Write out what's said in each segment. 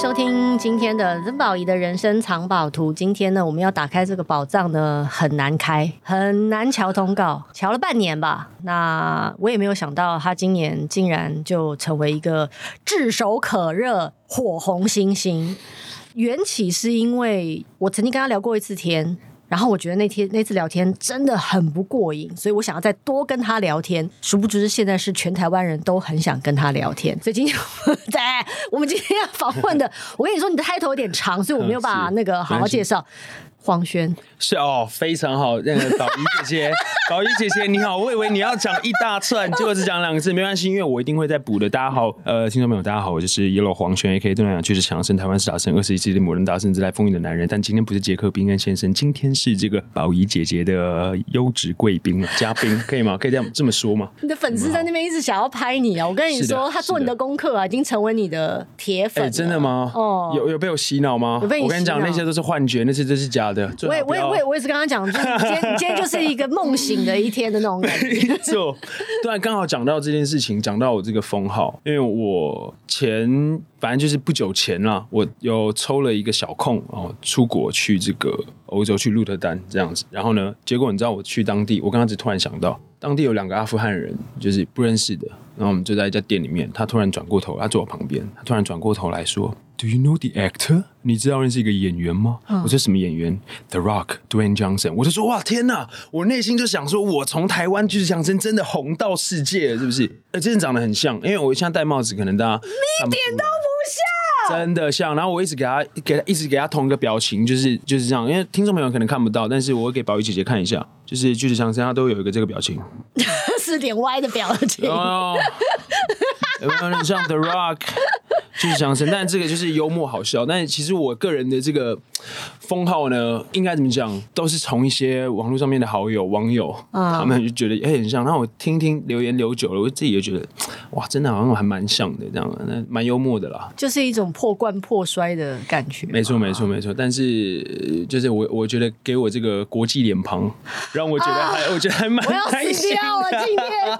收听今天的曾宝仪的人生藏宝图。今天呢，我们要打开这个宝藏呢，很难开，很难瞧通告，瞧了半年吧。那我也没有想到，他今年竟然就成为一个炙手可热、火红星星。缘起是因为我曾经跟他聊过一次天。然后我觉得那天那次聊天真的很不过瘾，所以我想要再多跟他聊天。殊不知现在是全台湾人都很想跟他聊天，所以今天在，我们今天要访问的，我跟你说你的 title 有点长，所以我没有办法那个好好介绍。黄轩是哦，非常好。那个宝仪姐姐，宝仪姐姐你好，我以为你要讲一大串，结果只讲两个字，没关系，因为我一定会再补的。大家好，呃，听众朋友大家好，我就是 Yellow 黄轩，A.K.A. 东南亚巨石强森，台湾是大生，二十一世纪的某人大神，自带风云的男人。但今天不是杰克宾恩先生，今天是这个宝仪姐姐的优质贵宾嘉宾，可以吗？可以这样这么说吗？你的粉丝在那边一直想要拍你啊！我跟你说，他做你的功课啊，已经成为你的铁粉。欸，真的吗？哦，有有被我洗脑吗？我跟你讲，那些都是幻觉，那些都是假的。我也我也。我也我也是刚刚讲，就今天 今天就是一个梦醒的一天的那种感觉。没错，对，刚好讲到这件事情，讲到我这个封号，因为我前反正就是不久前啦，我有抽了一个小空哦，出国去这个欧洲去鹿特丹这样子。然后呢，结果你知道我去当地，我刚刚只突然想到，当地有两个阿富汗人，就是不认识的。然后我们就在一家店里面，他突然转过头，他坐我旁边，他突然转过头来说。Do you know the actor？你知道认识一个演员吗？嗯、我说什么演员？The Rock，Dwayne Johnson。我就说哇天哪！我内心就想说，我从台湾巨石强森真的红到世界了，是不是？呃，真的长得很像，因为我现在戴帽子，可能大家你一点都不像，真的像。然后我一直给他给他一直给他同一个表情，就是就是这样。因为听众朋友可能看不到，但是我会给宝仪姐姐看一下，就是巨石强森他都有一个这个表情，是点歪的表情。Oh, 有没有人像 The Rock？巨石强森，但这个就是幽默好笑。但其实我个人的这个封号呢，应该怎么讲，都是从一些网络上面的好友、网友，嗯、他们就觉得哎、欸、很像。然后我听听留言留久了，我自己也觉得哇，真的好像还蛮像的，这样，那蛮幽默的啦。就是一种破罐破摔的感觉。没错，没错，没错。但是就是我，我觉得给我这个国际脸庞，让我觉得还，啊、我觉得还蛮开心。我要死掉了，今天 啊，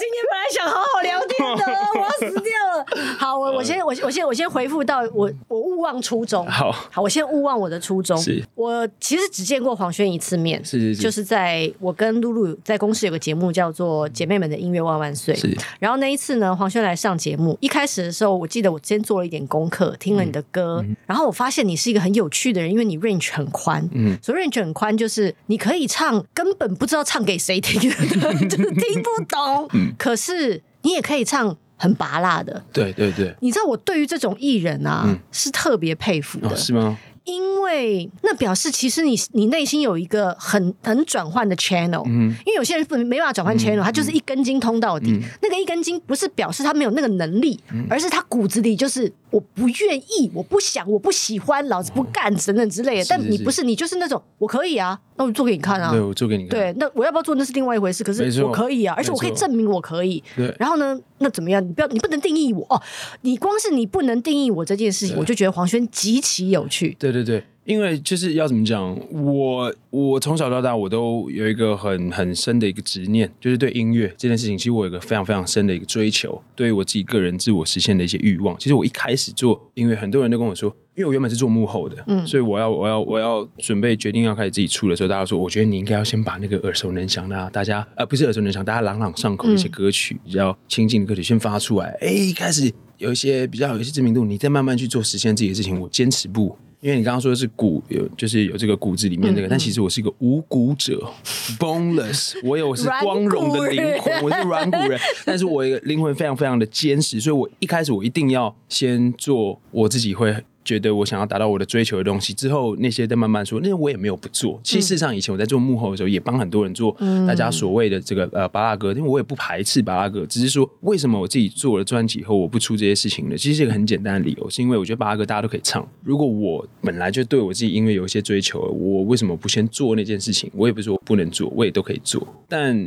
今天想好好聊天的，我要死掉了。好，我我。先我我先我先回复到我我勿忘初衷。好，好，我先勿忘我的初衷。是，我其实只见过黄轩一次面，是是是，就是在我跟露露在公司有个节目叫做《姐妹们的音乐万万岁》。是，然后那一次呢，黄轩来上节目，一开始的时候，我记得我先做了一点功课，听了你的歌，嗯、然后我发现你是一个很有趣的人，因为你 range 很宽。嗯，所以 range 很宽就是你可以唱根本不知道唱给谁听的，就是听不懂。嗯，可是你也可以唱。很拔辣的，对对对，你知道我对于这种艺人啊，嗯、是特别佩服的，哦、是吗？因为那表示其实你你内心有一个很很转换的 channel，嗯，因为有些人不没办法转换 channel，、嗯、他就是一根筋通到底。嗯、那个一根筋不是表示他没有那个能力，嗯、而是他骨子里就是我不愿意，我不想，我不喜欢，老子不干等等之类的。哦、但你不是，你就是那种我可以啊。那我做给你看啊！对，我做给你看。对，那我要不要做那是另外一回事。可是我可以啊，而且我可以证明我可以。对。然后呢？那怎么样？你不要，你不能定义我哦。你光是你不能定义我这件事情，我就觉得黄轩极其有趣。对对对对，因为就是要怎么讲，我我从小到大我都有一个很很深的一个执念，就是对音乐这件事情，其实我有一个非常非常深的一个追求，对于我自己个人自我实现的一些欲望。其实我一开始做音乐，很多人都跟我说。因为我原本是做幕后的，嗯，所以我要我要我要准备决定要开始自己出的时候，大家说，我觉得你应该要先把那个耳熟能详的、啊，大家呃不是耳熟能详，大家朗朗上口的一些歌曲，嗯、比较亲近的歌曲先发出来。哎，一开始有一些比较有一些知名度，你再慢慢去做实现自己的事情。我坚持不，因为你刚刚说的是骨有，就是有这个骨子里面那个，嗯、但其实我是一个无骨者，boneless，我有我是光荣的灵魂，我是软骨人，但是我一个灵魂非常非常的坚实，所以我一开始我一定要先做我自己会。觉得我想要达到我的追求的东西之后，那些在慢慢说，那我也没有不做。其实事实上，以前我在做幕后的时候，也帮很多人做大家所谓的这个呃巴拉歌，因为我也不排斥巴拉歌，只是说为什么我自己做了专辑以后我不出这些事情呢？其实是一个很简单的理由，是因为我觉得巴拉歌大家都可以唱。如果我本来就对我自己音乐有一些追求，我为什么不先做那件事情？我也不是说我不能做，我也都可以做，但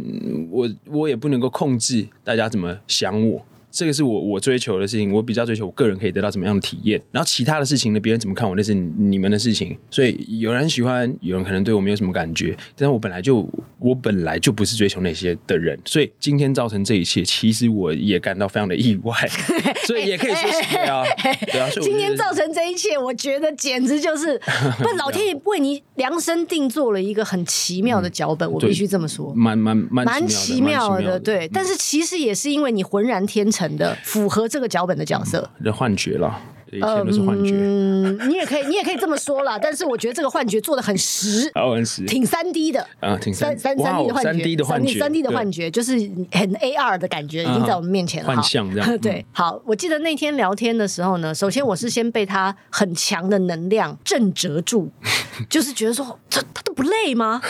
我我也不能够控制大家怎么想我。这个是我我追求的事情，我比较追求我个人可以得到怎么样的体验。然后其他的事情呢，别人怎么看我那是你们的事情。所以有人喜欢，有人可能对我没有什么感觉，但是我本来就我本来就不是追求那些的人，所以今天造成这一切，其实我也感到非常的意外。所以也可以说是对啊，对啊。今天造成这一切，我觉得简直就是，不，老天爷为你量身定做了一个很奇妙的脚本，嗯、我必须这么说，蛮蛮蛮蛮奇妙的，对。但是其实也是因为你浑然天成的符合这个脚本的角色，的幻觉了。一切都是幻觉，嗯，你也可以，你也可以这么说啦。但是我觉得这个幻觉做的很实，很实，挺三 D 的啊，挺三三三 D 的幻觉，三 D 的幻觉，三 D 的幻觉，就是很 AR 的感觉，已经在我们面前了。幻象这样，对。好，我记得那天聊天的时候呢，首先我是先被他很强的能量震慑住，就是觉得说，这他都不累吗？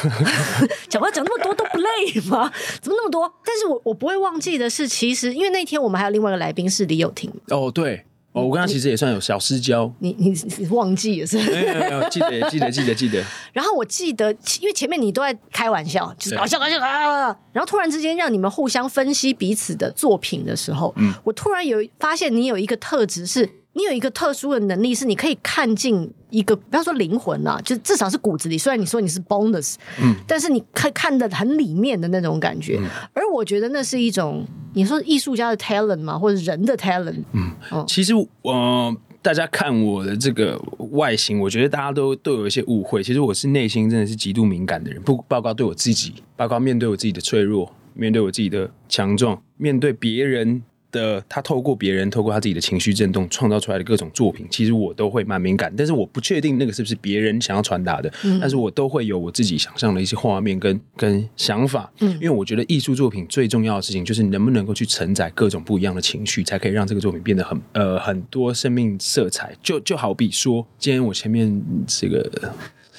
讲话讲那么多都不累吗？怎么那么多？但是我我不会忘记的是，其实因为那天我们还有另外一个来宾是李友廷。哦，对。哦，我跟他其实也算有小私交。你你你忘记了是不是？没有没有，记得记得记得记得。然后我记得，因为前面你都在开玩笑，就是搞笑搞笑啊。然后突然之间让你们互相分析彼此的作品的时候，嗯，我突然有发现你有一个特质是。你有一个特殊的能力，是你可以看进一个，不要说灵魂啊，就至少是骨子里。虽然你说你是 bonus，嗯，但是你可以看得很里面的那种感觉。嗯、而我觉得那是一种，你说艺术家的 talent 嘛，或者人的 talent。嗯，哦、其实我、呃、大家看我的这个外形，我觉得大家都都有一些误会。其实我是内心真的是极度敏感的人，不包括对我自己，包括面对我自己的脆弱，面对我自己的强壮，面对别人。的他透过别人，透过他自己的情绪震动创造出来的各种作品，其实我都会蛮敏感，但是我不确定那个是不是别人想要传达的，嗯、但是我都会有我自己想象的一些画面跟跟想法，嗯，因为我觉得艺术作品最重要的事情就是能不能够去承载各种不一样的情绪，才可以让这个作品变得很呃很多生命色彩。就就好比说，今天我前面这个。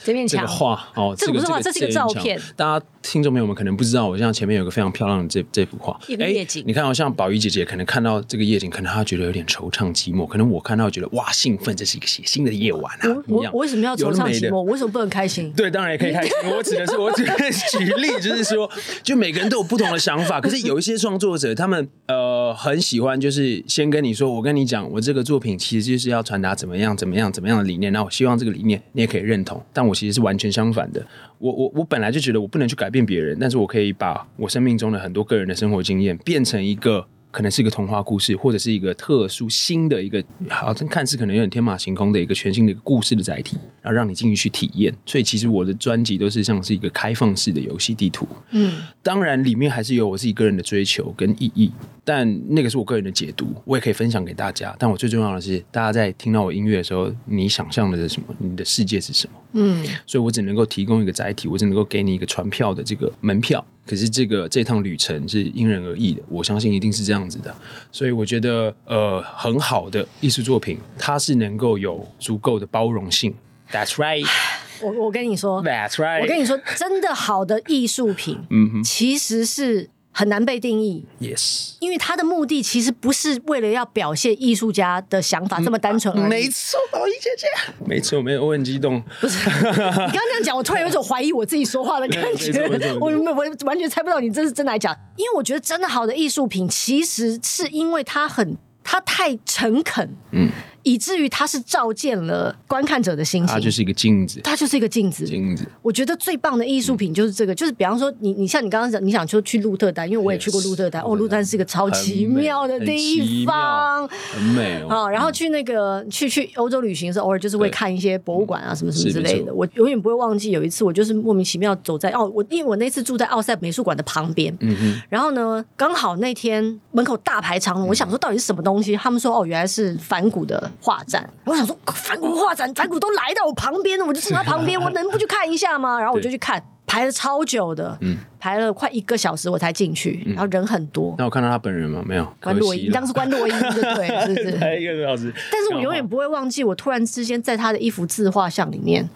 这面墙画哦，这个不是画，这是一个照片。大家听众朋友们可能不知道，我像前面有个非常漂亮的这这幅画，一个夜景。你看，好像宝仪姐姐可能看到这个夜景，可能她觉得有点惆怅寂寞；可能我看到觉得哇兴奋，这是一个写新的夜晚啊。我我为什么要惆怅寂寞？我为什么不能开心？对，当然也可以开心。我指的是，我只是举例，就是说，就每个人都有不同的想法。可是有一些创作者，他们呃很喜欢，就是先跟你说，我跟你讲，我这个作品其实就是要传达怎么样、怎么样、怎么样的理念。那我希望这个理念你也可以认同，但我其实是完全相。反的，我我我本来就觉得我不能去改变别人，但是我可以把我生命中的很多个人的生活经验变成一个。可能是一个童话故事，或者是一个特殊新的一个，好像看似可能有点天马行空的一个全新的一个故事的载体，然后让你进去去体验。所以其实我的专辑都是像是一个开放式的游戏地图。嗯，当然里面还是有我自己个人的追求跟意义，但那个是我个人的解读，我也可以分享给大家。但我最重要的是，大家在听到我音乐的时候，你想象的是什么？你的世界是什么？嗯，所以我只能够提供一个载体，我只能够给你一个传票的这个门票。可是这个这趟旅程是因人而异的，我相信一定是这样子的，所以我觉得呃很好的艺术作品，它是能够有足够的包容性。That's right，我我跟你说，That's right，我跟你说，真的好的艺术品，嗯哼，其实是。很难被定义，Yes，因为他的目的其实不是为了要表现艺术家的想法这么单纯而已。没错，宝仪姐姐，没错，没有，我很激动。不是，你刚刚这样讲，我突然有一种怀疑我自己说话的感 觉。我我完全猜不到你这是真的来讲，因为我觉得真的好的艺术品，其实是因为它很，它太诚恳。嗯。以至于它是照见了观看者的心情，它就是一个镜子，它就是一个镜子。镜子，我觉得最棒的艺术品就是这个，嗯、就是比方说你，你像你刚刚讲，你想说去鹿特丹，因为我也去过鹿特丹，Yes, 哦，鹿特丹是一个超奇妙的地方，很美哦。然后去那个去去欧洲旅行的时候，偶尔就是会看一些博物馆啊，什么什么之类的。我永远不会忘记有一次，我就是莫名其妙走在哦，我因为我那次住在奥赛美术馆的旁边，嗯嗯，然后呢，刚好那天门口大排长龙，我想说到底是什么东西，他们说哦，原来是反骨的画展。我想说，梵谷画展，梵谷都来到我旁边了，我就坐在旁边，我能不去看一下吗？然后我就去看，排了超久的，嗯，排了快一个小时我才进去，然后人很多。那我看到他本人吗？没有，关洛伊，你当时关洛伊对对，是 不是？排一个多小时。但是我永远不会忘记，我突然之间在他的一幅自画像里面，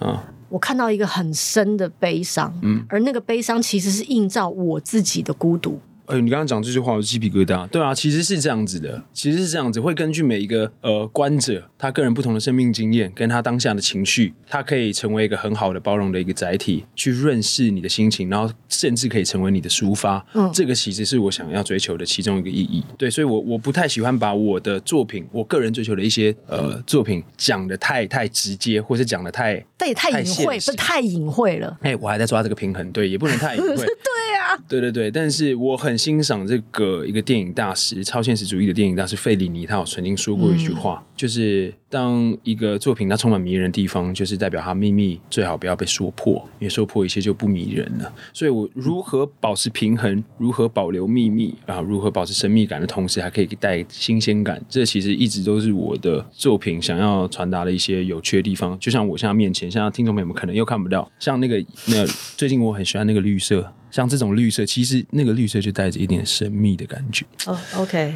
我看到一个很深的悲伤，嗯，而那个悲伤其实是映照我自己的孤独。哎，你刚刚讲这句话，我鸡皮疙瘩。对啊，其实是这样子的，其实是这样子，会根据每一个呃观者他个人不同的生命经验，跟他当下的情绪，他可以成为一个很好的包容的一个载体，去认识你的心情，然后甚至可以成为你的抒发。嗯，这个其实是我想要追求的其中一个意义。对，所以我我不太喜欢把我的作品，我个人追求的一些呃作品讲的太太直接，或是讲的太，但也太隐晦，不是太隐晦了。哎，我还在抓这个平衡，对，也不能太隐晦。对啊，对对对，但是我很欣赏这个一个电影大师，超现实主义的电影大师费里尼，他有曾经说过一句话，嗯、就是当一个作品它充满迷人的地方，就是代表它秘密最好不要被说破，因为说破一切就不迷人了。所以我如何保持平衡，如何保留秘密啊，如何保持神秘感的同时，还可以带新鲜感，这其实一直都是我的作品想要传达的一些有趣的地方。就像我现在面前，现在听众朋友们可能又看不到，像那个那、最近我很喜欢那个绿色。像这种绿色，其实那个绿色就带着一点神秘的感觉。哦、okay.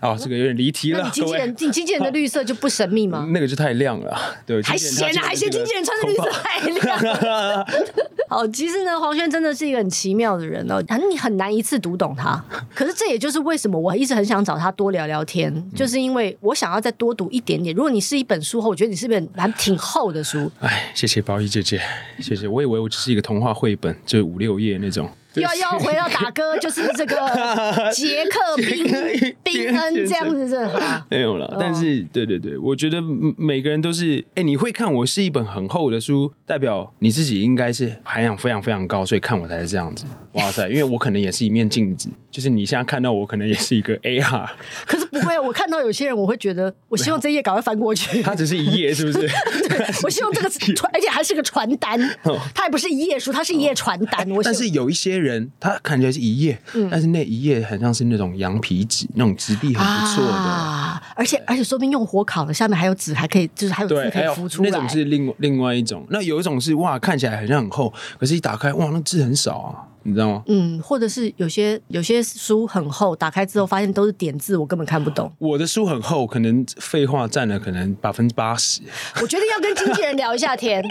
哦，这个有点离题了。那你经纪人，你经纪人的绿色就不神秘吗？那个就太亮了，对，还嫌啊，还嫌经纪人穿的绿色太亮。好，其实呢，黄轩真的是一个很奇妙的人哦，反正你很难一次读懂他。可是这也就是为什么我一直很想找他多聊聊天，嗯、就是因为我想要再多读一点点。如果你是一本书后，我觉得你是本蛮挺厚的书。哎，谢谢宝仪姐姐，谢谢。我以为我只是一个童话绘本，就五六页那种。Avion. 要要回到打歌，就是这个 杰克宾宾恩这样子是哈，没有了。但是对对对，我觉得每个人都是哎、欸，你会看我是一本很厚的书，代表你自己应该是涵养非常非常高，所以看我才是这样子。哇塞，因为我可能也是一面镜子，就是你现在看到我，可能也是一个 AR。可是不会，我看到有些人，我会觉得，我希望这页赶快翻过去。它只是一页，是不是？对，我希望这个传，而且还是个传单，它也不是一页书，它是一页传单。我但是有一些人。人他看起来是一页，嗯，但是那一页很像是那种羊皮纸，那种质地很不错的，啊，而且而且说不定用火烤了，下面还有纸，还可以就是还有字可以浮出来。那种是另另外一种，那有一种是哇，看起来好像很厚，可是一打开哇，那字很少啊，你知道吗？嗯，或者是有些有些书很厚，打开之后发现都是点字，我根本看不懂。我的书很厚，可能废话占了可能百分之八十。我决定要跟经纪人聊一下天。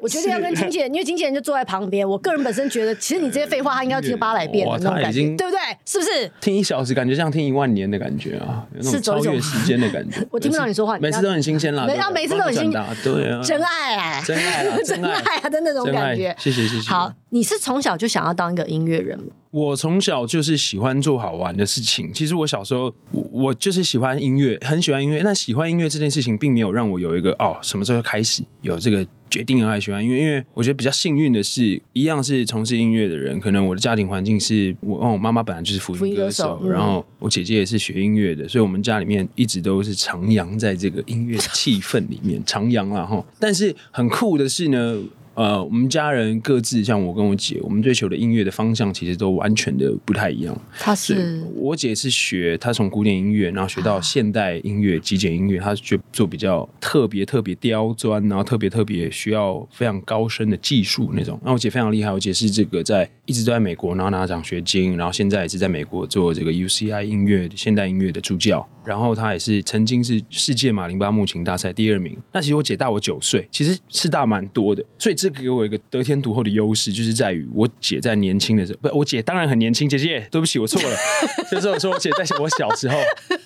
我决定要跟经纪人，因为经纪人就坐在旁边。我个人本身觉得，其实你这些废话，他应该要听八百遍的那种感觉，对不对？是不是？听一小时，感觉像听一万年的感觉啊，是超越时间的感觉。我听不到你说话，每次都很新鲜啦，每每次都很新鲜，对啊，真爱啊，真爱啊，真爱啊的那种感觉。谢谢谢谢。好，你是从小就想要当一个音乐人吗？我从小就是喜欢做好玩的事情。其实我小时候，我就是喜欢音乐，很喜欢音乐。那喜欢音乐这件事情，并没有让我有一个哦，什么时候开始有这个。决定爱喜欢音乐，因为我觉得比较幸运的是，一样是从事音乐的人，可能我的家庭环境是我，我妈妈本来就是福音歌手，歌手，然后我姐姐也是学音乐的，所以我们家里面一直都是徜徉在这个音乐气氛里面，徜徉了哈。但是很酷的是呢。呃，我们家人各自像我跟我姐，我们追求的音乐的方向其实都完全的不太一样。她是我姐是学，她从古典音乐，然后学到现代音乐、极简音乐，她是学做比较特别、特别刁钻，然后特别特别需要非常高深的技术那种。那我姐非常厉害，我姐是这个在一直都在美国，然后拿奖学金，然后现在也是在美国做这个 UCI 音乐现代音乐的助教。然后她也是曾经是世界马林巴木琴大赛第二名。那其实我姐大我九岁，其实是大蛮多的，所以这个给我一个得天独厚的优势，就是在于我姐在年轻的时候，不，我姐当然很年轻。姐姐，对不起，我错了。就是我说我姐在我小时候，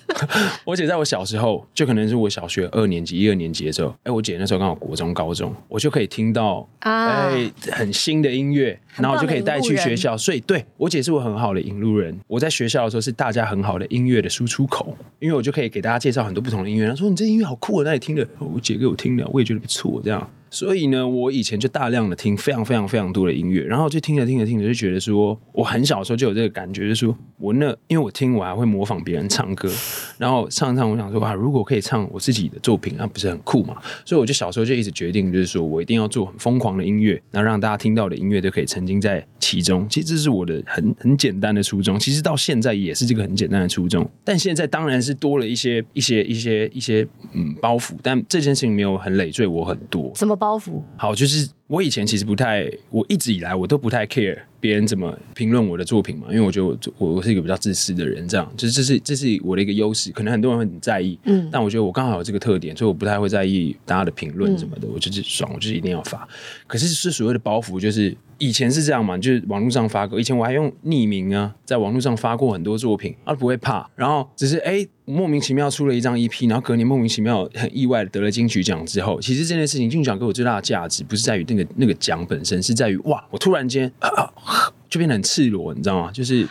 我姐在我小时候，就可能是我小学二年级、一二年级的时候，哎，我姐那时候刚好国中、高中，我就可以听到哎很新的音乐，然后我就可以带去学校。所以，对我姐是我很好的引路人。我在学校的时候是大家很好的音乐的输出口。因为我就可以给大家介绍很多不同的音乐，他说你这音乐好酷啊，那你听的，我姐给我听的，我也觉得不错，这样。所以呢，我以前就大量的听非常非常非常多的音乐，然后就听着听着听着就觉得说，我很小的时候就有这个感觉，就是说我那因为我听我还会模仿别人唱歌，然后唱唱，我想说啊，如果可以唱我自己的作品，那不是很酷嘛？所以我就小时候就一直决定，就是说我一定要做很疯狂的音乐，然后让大家听到的音乐都可以沉浸在其中。其实这是我的很很简单的初衷，其实到现在也是这个很简单的初衷。但现在当然是多了一些一些一些一些嗯包袱，但这件事情没有很累赘我很多。什么包袱？好，就是我以前其实不太，我一直以来我都不太 care 别人怎么评论我的作品嘛，因为我觉得我我我是一个比较自私的人，这样。就是这是这是我的一个优势，可能很多人会很在意，嗯，但我觉得我刚好有这个特点，所以我不太会在意大家的评论什么的，嗯、我就是爽，我就是一定要发。可是是所谓的包袱，就是以前是这样嘛，就是网络上发过，以前我还用匿名啊，在网络上发过很多作品，而、啊、不会怕，然后只是哎、欸、莫名其妙出了一张 EP，然后隔年莫名其妙很意外的得了金曲奖之后，其实这件事情金曲奖给我最大的价值不是在于那个那个奖本身，是在于哇，我突然间。就变得很赤裸，你知道吗？就是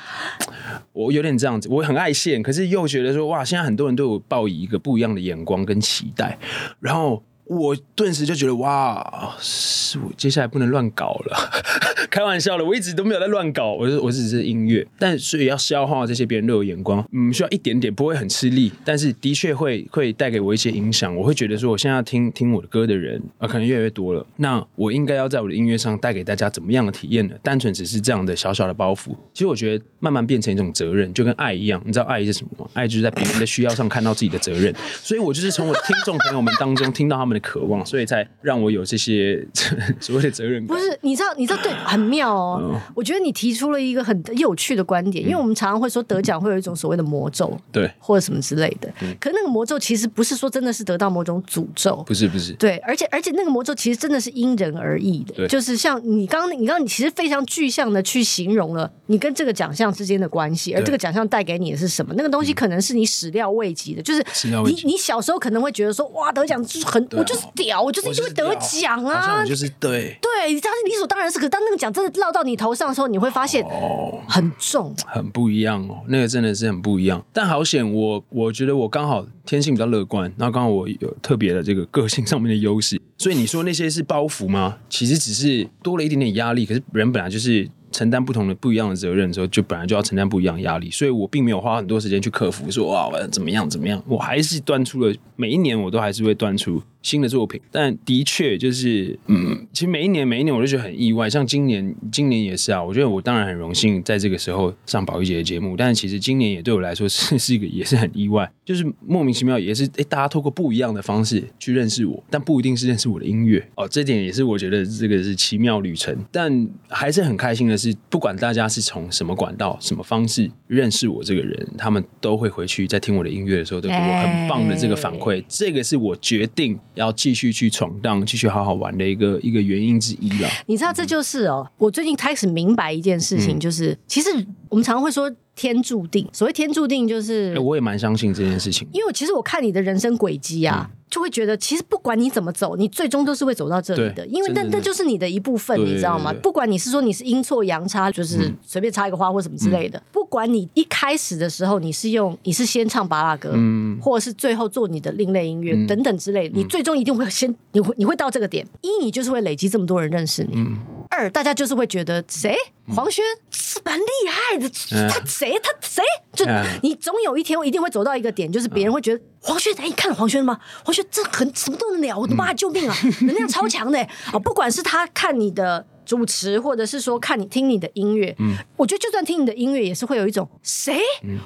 我有点这样子，我很爱现，可是又觉得说哇，现在很多人对我抱以一个不一样的眼光跟期待，然后。我顿时就觉得哇，是我接下来不能乱搞了，开玩笑的，我一直都没有在乱搞，我我只是音乐，但所以要消化这些别人对我眼光，嗯，需要一点点，不会很吃力，但是的确会会带给我一些影响，我会觉得说，我现在要听听我的歌的人啊，可能越来越多了，那我应该要在我的音乐上带给大家怎么样的体验呢？单纯只是这样的小小的包袱，其实我觉得慢慢变成一种责任，就跟爱一样，你知道爱是什么吗？爱就是在别人的需要上看到自己的责任，所以我就是从我的听众朋友们当中听到他们。渴望，所以才让我有这些 所谓的责任感。不是，你知道，你知道，对，很妙哦。嗯、我觉得你提出了一个很有趣的观点，因为我们常常会说得奖会有一种所谓的魔咒，对，或者什么之类的。嗯、可那个魔咒其实不是说真的是得到某种诅咒，不是，不是。对，而且而且那个魔咒其实真的是因人而异的。对就是像你刚刚，你刚刚你其实非常具象的去形容了你跟这个奖项之间的关系，而这个奖项带给你的是什么？那个东西可能是你始料未及的，就是你你小时候可能会觉得说哇，得奖就是很，我就是屌，我就是就会得奖啊，就是对对，你当时理所当然是，可当那个奖真的落到你头上的时候，你会发现哦，很重，很不一样哦，那个真的是很不一样。但好险，我我觉得我刚好天性比较乐观，然后刚好我有特别的这个个性上面的优势，所以你说那些是包袱吗？其实只是多了一点点压力，可是人本来就是。承担不同的不一样的责任的时候，就本来就要承担不一样的压力，所以我并没有花很多时间去克服，说哇，我要怎么样怎么样，我还是端出了每一年，我都还是会端出新的作品。但的确就是，嗯，其实每一年每一年我都觉得很意外，像今年，今年也是啊。我觉得我当然很荣幸在这个时候上宝仪姐的节目，但其实今年也对我来说是是一个也是很意外，就是莫名其妙也是诶，大家透过不一样的方式去认识我，但不一定是认识我的音乐哦。这点也是我觉得这个是奇妙旅程，但还是很开心的是。不管大家是从什么管道、什么方式认识我这个人，他们都会回去在听我的音乐的时候，都给我很棒的这个反馈。欸、这个是我决定要继续去闯荡、继续好好玩的一个一个原因之一了。你知道，这就是哦，我最近开始明白一件事情，就是、嗯、其实我们常常会说。天注定，所谓天注定就是，欸、我也蛮相信这件事情。因为其实我看你的人生轨迹啊，嗯、就会觉得，其实不管你怎么走，你最终都是会走到这里的。因为那那就是你的一部分，你知道吗？不管你是说你是阴错阳差，就是随便插一个花或什么之类的。嗯、不管你一开始的时候你是用，你是先唱巴拉歌，嗯，或者是最后做你的另类音乐、嗯、等等之类的，你最终一定会先，你会你会到这个点。一，你就是会累积这么多人认识你。嗯、二，大家就是会觉得谁？黄轩是蛮厉害的，他谁？他谁？就你总有一天，一定会走到一个点，就是别人会觉得黄轩，哎，你看黄轩吗？黄轩这很什么都能聊，我的妈，救命啊！能量超强的啊，不管是他看你的。主持，或者是说看你听你的音乐，嗯，我觉得就算听你的音乐，也是会有一种谁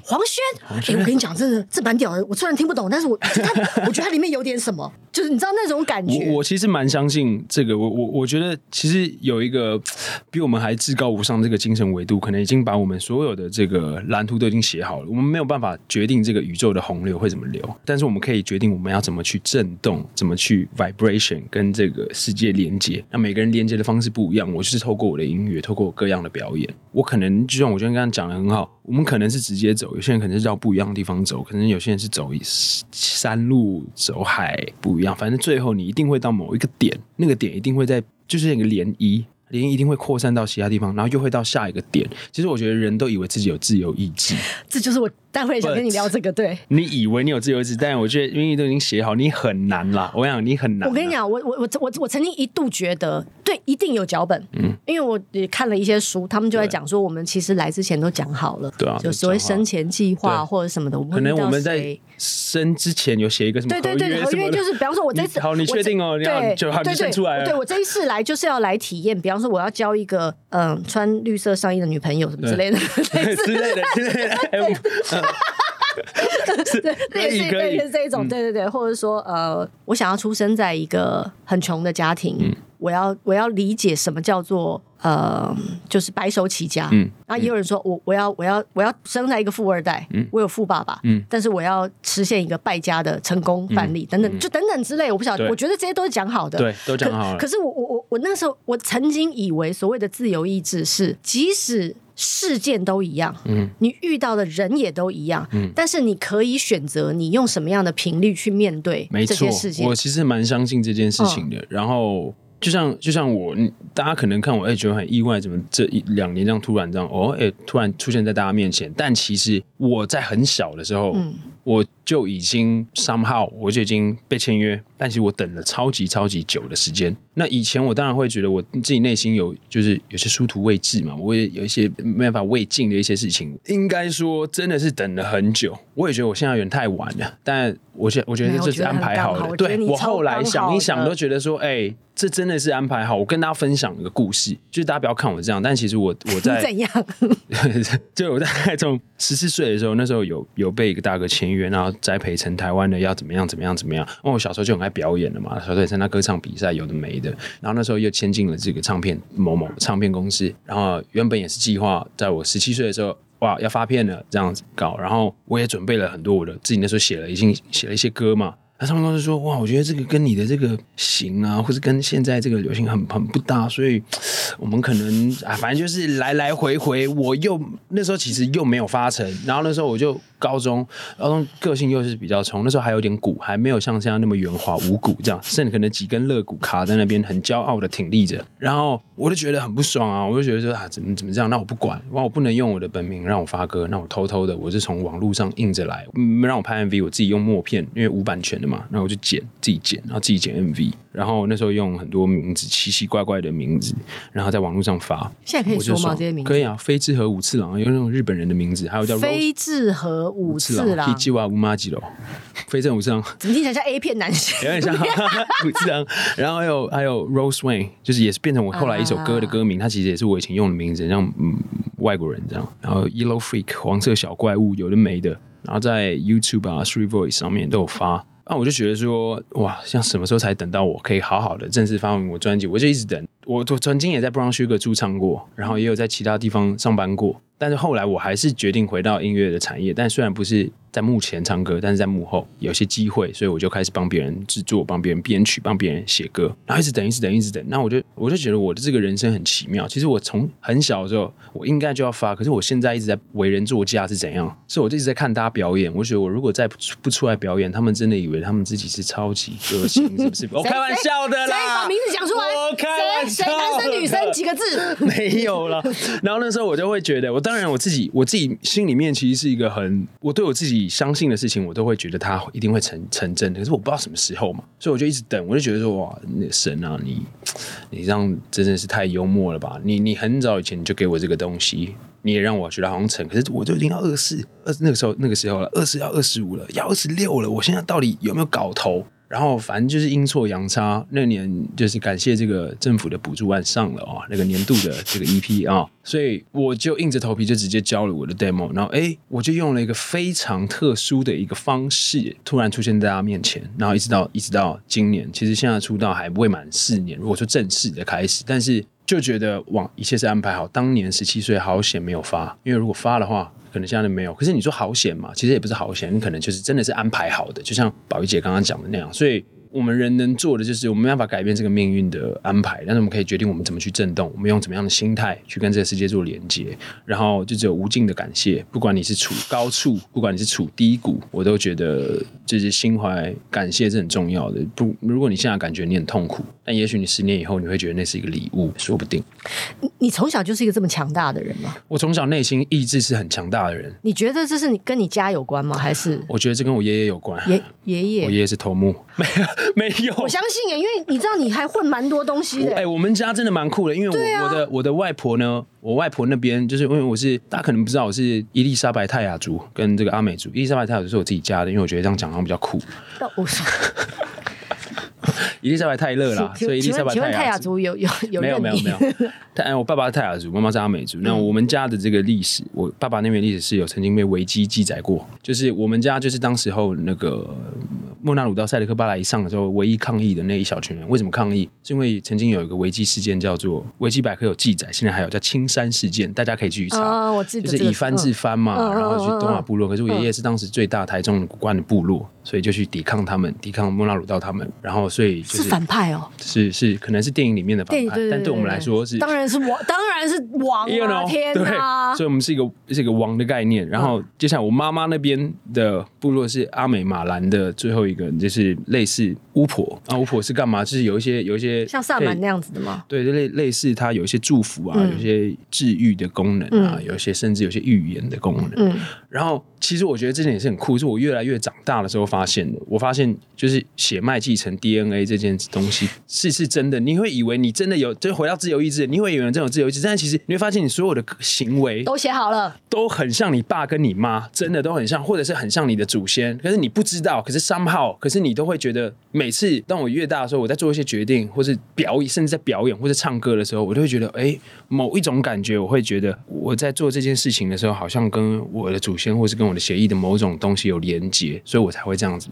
黄轩，哎，我跟你讲，真的这蛮屌的。我虽然听不懂，但是我他，我觉得它 里面有点什么，就是你知道那种感觉。我我其实蛮相信这个，我我我觉得其实有一个比我们还至高无上这个精神维度，可能已经把我们所有的这个蓝图都已经写好了。我们没有办法决定这个宇宙的洪流会怎么流，但是我们可以决定我们要怎么去震动，怎么去 vibration 跟这个世界连接。那每个人连接的方式不一样。我就是透过我的音乐，透过我各样的表演，我可能就像我刚刚讲的很好，我们可能是直接走，有些人可能是绕不一样的地方走，可能有些人是走山路、走海不一样，反正最后你一定会到某一个点，那个点一定会在，就是那个涟漪。涟漪一定会扩散到其他地方，然后又会到下一个点。其实我觉得人都以为自己有自由意志，这就是我待会想跟你聊这个。对，你以为你有自由意志，但我觉得因为都已经写好，你很难啦。我想你很难。我跟你讲，我我我我我曾经一度觉得，对，一定有脚本。嗯，因为我也看了一些书，他们就在讲说，我们其实来之前都讲好了，对啊，就所谓生前计划或者什么的。可能我们在生之前有写一个什么？对对对，合约就是，比方说，我这次好，你确定哦？你要就还没生出来。对我这一次来就是要来体验，比方说我要交一个嗯穿绿色上衣的女朋友什么之类的 之类的之类的，对，类似类似这一种，对对对，或者说呃，我想要出生在一个很穷的家庭，我要我要理解什么叫做呃，就是白手起家。嗯，然后也有人说我我要我要我要生在一个富二代，嗯，我有富爸爸，嗯，但是我要实现一个败家的成功范例，嗯、等等，就等等之类，我不晓得，我觉得这些都是讲好的，对，都讲好了。可，可是我我我我那时候我曾经以为所谓的自由意志是，即使事件都一样，嗯，你遇到的人也都一样，嗯，但是你可以选择你用什么样的频率去面对这些事情。我其实蛮相信这件事情的，嗯、然后。就像就像我，大家可能看我，哎、欸，觉得很意外，怎么这一两年这样突然这样，哦，哎、欸，突然出现在大家面前。但其实我在很小的时候，嗯、我就已经 somehow 我就已经被签约，但其实我等了超级超级久的时间。那以前我当然会觉得我自己内心有就是有些殊途未至嘛，我也有一些没办法未尽的一些事情，应该说真的是等了很久。我也觉得我现在有点太晚了，但我觉我觉得这是安排好的。我对我后来想一想，都觉得说，哎、欸。这真的是安排好。我跟大家分享一个故事，就是大家不要看我这样，但其实我我在 怎样？就我在从十四岁的时候，那时候有有被一个大哥签约，然后栽培成台湾的要怎么样怎么样怎么样。因为我小时候就很爱表演的嘛，小时候也参加歌唱比赛，有的没的。然后那时候又签进了这个唱片某某唱片公司，然后原本也是计划在我十七岁的时候，哇，要发片了这样子搞。然后我也准备了很多我的自己那时候写了已经写了一些歌嘛。那唱片公司说：“哇，我觉得这个跟你的这个型啊，或者跟现在这个流行很很不搭，所以我们可能啊，反正就是来来回回，我又那时候其实又没有发成，然后那时候我就。”高中，高中个性又是比较冲，那时候还有点鼓，还没有像现在那么圆滑无骨这样，甚至可能几根肋骨卡在那边，很骄傲的挺立着。然后我就觉得很不爽啊，我就觉得说啊，怎么怎么这样？那我不管，哇，我不能用我的本名让我发歌，那我偷偷的，我是从网络上印着来，让我拍 MV，我自己用默片，因为无版权的嘛，那我就剪，自己剪，然后自己剪 MV。然后那时候用很多名字，奇奇怪怪的名字，然后在网络上发。现在可以说吗？这些名字可以啊，飞志和五次郎，有那种日本人的名字，还有叫飞志和五次郎，吉瓦乌马吉罗，飞智五次郎，怎么听起来像 A 片男星？有点像五次郎。然后还有还有 Rose Wayne，就是也是变成我后来一首歌的歌名，它其实也是我以前用的名字，像嗯外国人这样。然后 Yellow Freak，黄色小怪物，有的没的。然后在 YouTube 啊，Three Voice 上面都有发。那我就觉得说，哇，像什么时候才等到我可以好好的正式发明我专辑？我就一直等。我我曾经也在 Brown Sugar 驻唱过，然后也有在其他地方上班过。但是后来我还是决定回到音乐的产业，但虽然不是在幕前唱歌，但是在幕后有些机会，所以我就开始帮别人制作、帮别人编曲、帮别人写歌，然后一直等、一直等、一直等。那我就我就觉得我的这个人生很奇妙。其实我从很小的时候，我应该就要发，可是我现在一直在为人作嫁是怎样？所以我就一直在看大家表演。我觉得我如果再不出来表演，他们真的以为他们自己是超级歌星，是不是？我开玩笑的啦，把名字讲出来，我开谁男生 女生几个字？没有了。然后那时候我就会觉得，我当然我自己我。自己心里面其实是一个很，我对我自己相信的事情，我都会觉得它一定会成成真的。可是我不知道什么时候嘛，所以我就一直等。我就觉得说，哇，那神啊，你你这样真的是太幽默了吧？你你很早以前你就给我这个东西，你也让我觉得好像成。可是我就已经要二十四，二那个时候那个时候了，二十要二十五了，要二十六了。我现在到底有没有搞头？然后反正就是阴错阳差，那年就是感谢这个政府的补助案上了啊、哦，那个年度的这个 EP 啊、所以我就硬着头皮就直接交了我的 demo，然后哎，我就用了一个非常特殊的一个方式，突然出现在大家面前，然后一直到一直到今年，其实现在出道还未满四年，如果说正式的开始，但是就觉得哇，一切是安排好，当年十七岁好险没有发，因为如果发的话。可能现在没有，可是你说好险嘛？其实也不是好险，你可能就是真的是安排好的，就像宝仪姐刚刚讲的那样，所以。我们人能做的就是，我们没办法改变这个命运的安排，但是我们可以决定我们怎么去震动，我们用怎么样的心态去跟这个世界做连接，然后就只有无尽的感谢。不管你是处高处，不管你是处低谷，我都觉得就是心怀感谢是很重要的。不，如果你现在感觉你很痛苦，但也许你十年以后你会觉得那是一个礼物，说不定。你你从小就是一个这么强大的人吗？我从小内心意志是很强大的人。你觉得这是你跟你家有关吗？还是？我觉得这跟我爷爷有关。爷爷爷，我爷爷是头目。没有。没有，我相信耶，因为你知道你还混蛮多东西的。哎、欸，我们家真的蛮酷的，因为我、啊、我的我的外婆呢，我外婆那边就是因为我是大家可能不知道我是伊丽莎白泰雅族跟这个阿美族，伊丽莎白泰雅族是我自己家的，因为我觉得这样讲好像比较酷。我说。伊丽莎白泰勒啦，所以伊丽莎白泰雅族有有有没有没有没有？泰我爸爸是泰雅族，妈妈是阿美族。那我们家的这个历史，我爸爸那边历史是有曾经被维基记载过，就是我们家就是当时候那个莫纳鲁到塞德克巴莱一上的时候，唯一抗议的那一小群人，为什么抗议？是因为曾经有一个维基事件叫做维基百科有记载，现在还有叫青山事件，大家可以继续查。啊，我记得就是以番治番嘛，嗯、然后去东马部落。可是我爷爷是当时最大台中古关的部落，所以就去抵抗他们，抵抗莫拉鲁道他们。然后所以、就是、是反派哦，是是，可能是电影里面的反派，对对对对，但对我们来说是当然是王，当然是王啊！You know, 天哪！所以我们是一个是一个王的概念。然后接下来我妈妈那边的部落是阿美马兰的最后一个，就是类似巫婆啊。巫婆是干嘛？就是有一些有一些像萨满那样子的吗？对，类类似它有一些祝福啊，嗯、有一些治愈的功能啊，嗯、有一些甚至有些预言的功能。嗯，然后其实我觉得这点也是很酷，是我越来越长大的时候发现的。我发现就是血脉继承 DNA 这件东西是是真的。你会以为你真的有，就回到自由意志，你会以为这种自由意志，但其实你会发现你所有的行为都写好了，都很像你爸跟你妈，真的都很像，或者是很像你的祖先。可是你不知道，可是 somehow，可是你都会觉得，每次当我越大的时候，我在做一些决定，或是表演，甚至在表演或者唱歌的时候，我都会觉得，哎，某一种感觉，我会觉得我在做这件事情的时候，好像跟我的祖先，或是跟我的协议的某种东西有连接，所以我才会这样子。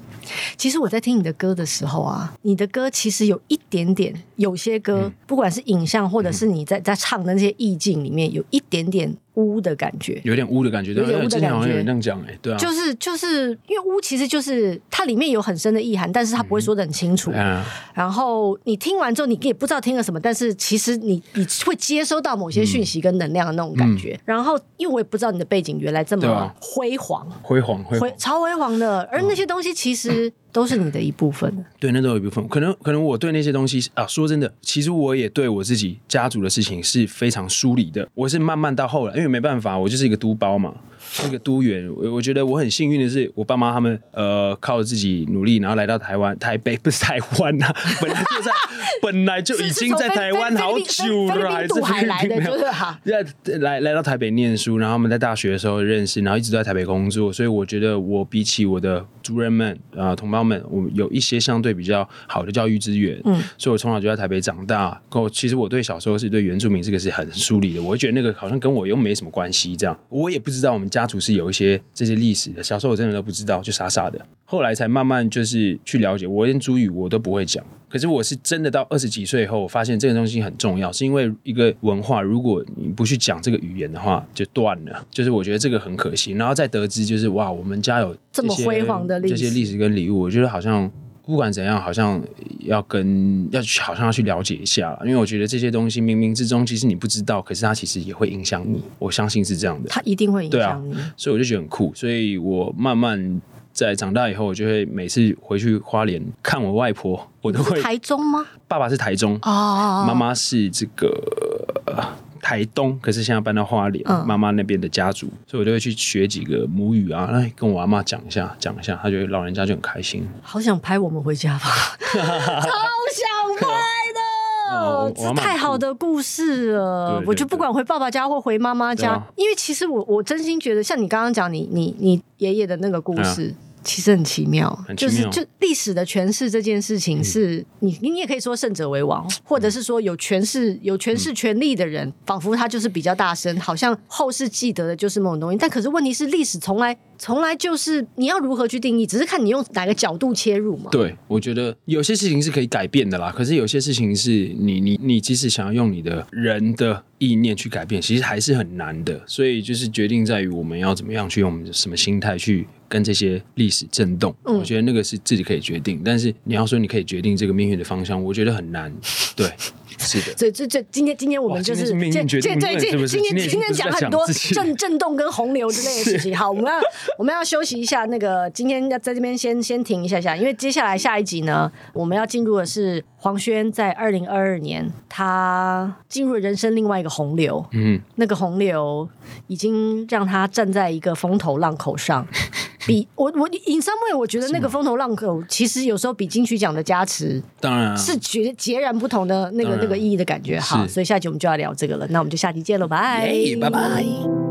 其实我在听你的歌的时候啊，你的歌其实有一点点，有些歌，嗯、不管是影像，或者是你在在唱的那些意境里面，有一点点。污的感觉，有点污的感觉，对，有点污的感觉。这样讲，哎，对啊，就是就是因为污，其实就是它里面有很深的意涵，但是它不会说的很清楚。嗯，然后你听完之后，你也不知道听了什么，但是其实你你会接收到某些讯息跟能量的那种感觉。然后，因为我也不知道你的背景原来这么辉煌，辉煌，辉超辉煌的，而那些东西其实。都是你的一部分，对，那都有一部分。可能，可能我对那些东西啊，说真的，其实我也对我自己家族的事情是非常疏离的。我是慢慢到后来，因为没办法，我就是一个督包嘛。那个督员，我我觉得我很幸运的是，我爸妈他们呃靠自己努力，然后来到台湾，台北不是台湾呐、啊，本来就在，本来就已经在台湾好久了，还是还来的，就是哈，来来到台北念书，然后他们在大学的时候认识，然后一直都在台北工作，所以我觉得我比起我的族人们啊、呃、同胞们，我有一些相对比较好的教育资源，嗯，所以我从小就在台北长大。我其实我对小时候是对原住民这个是很疏离的，我会觉得那个好像跟我又没什么关系，这样我也不知道我们家。族是有一些这些历史的，小时候我真的都不知道，就傻傻的。后来才慢慢就是去了解，我连主语我都不会讲。可是我是真的到二十几岁以后，我发现这个东西很重要，是因为一个文化，如果你不去讲这个语言的话，就断了。就是我觉得这个很可惜。然后再得知，就是哇，我们家有这么辉煌的这些历史跟礼物，我觉得好像。不管怎样，好像要跟要去，好像要去了解一下，因为我觉得这些东西冥冥之中，其实你不知道，可是它其实也会影响你。我相信是这样的，它一定会影响你。所以我就觉得很酷。所以我慢慢在长大以后，我就会每次回去花莲看我外婆，我都会。台中吗？爸爸是台中哦，妈妈是这个。台东，可是现在搬到花莲，妈妈那边的家族，嗯、所以我就会去学几个母语啊，来跟我阿妈讲一下，讲一下，他觉得老人家就很开心。好想拍我们回家吧，超想拍的，哦、这太好的故事了。对对对，我就不管回爸爸家或回妈妈家，啊、因为其实我我真心觉得，像你刚刚讲你你你爷爷的那个故事。啊其实很奇妙，很奇妙就是就历史的诠释这件事情是，你你也可以说胜者为王，或者是说有权势有权势权力的人，嗯、仿佛他就是比较大声，好像后世记得的就是某种东西。但可是问题是，历史从来从来就是你要如何去定义，只是看你用哪个角度切入嘛。对，我觉得有些事情是可以改变的啦，可是有些事情是你你你即使想要用你的人的意念去改变，其实还是很难的。所以就是决定在于我们要怎么样去用我们什么心态去。跟这些历史震动，嗯、我觉得那个是自己可以决定。但是你要说你可以决定这个命运的方向，我觉得很难。对，是的。所以这这今天今天我们就是这这这今天今天今天讲很多震震动跟洪流之类的事情。好，我们要我们要休息一下。那个今天要在这边先先停一下下，因为接下来下一集呢，我们要进入的是黄轩在二零二二年他进入了人生另外一个洪流。嗯，那个洪流已经让他站在一个风头浪口上。比我我 in some way 我觉得那个风头浪口其实有时候比金曲奖的加持，当然是截截然不同的那个那个意义的感觉。好，所以下集我们就要聊这个了，那我们就下集见喽，拜。拜拜拜。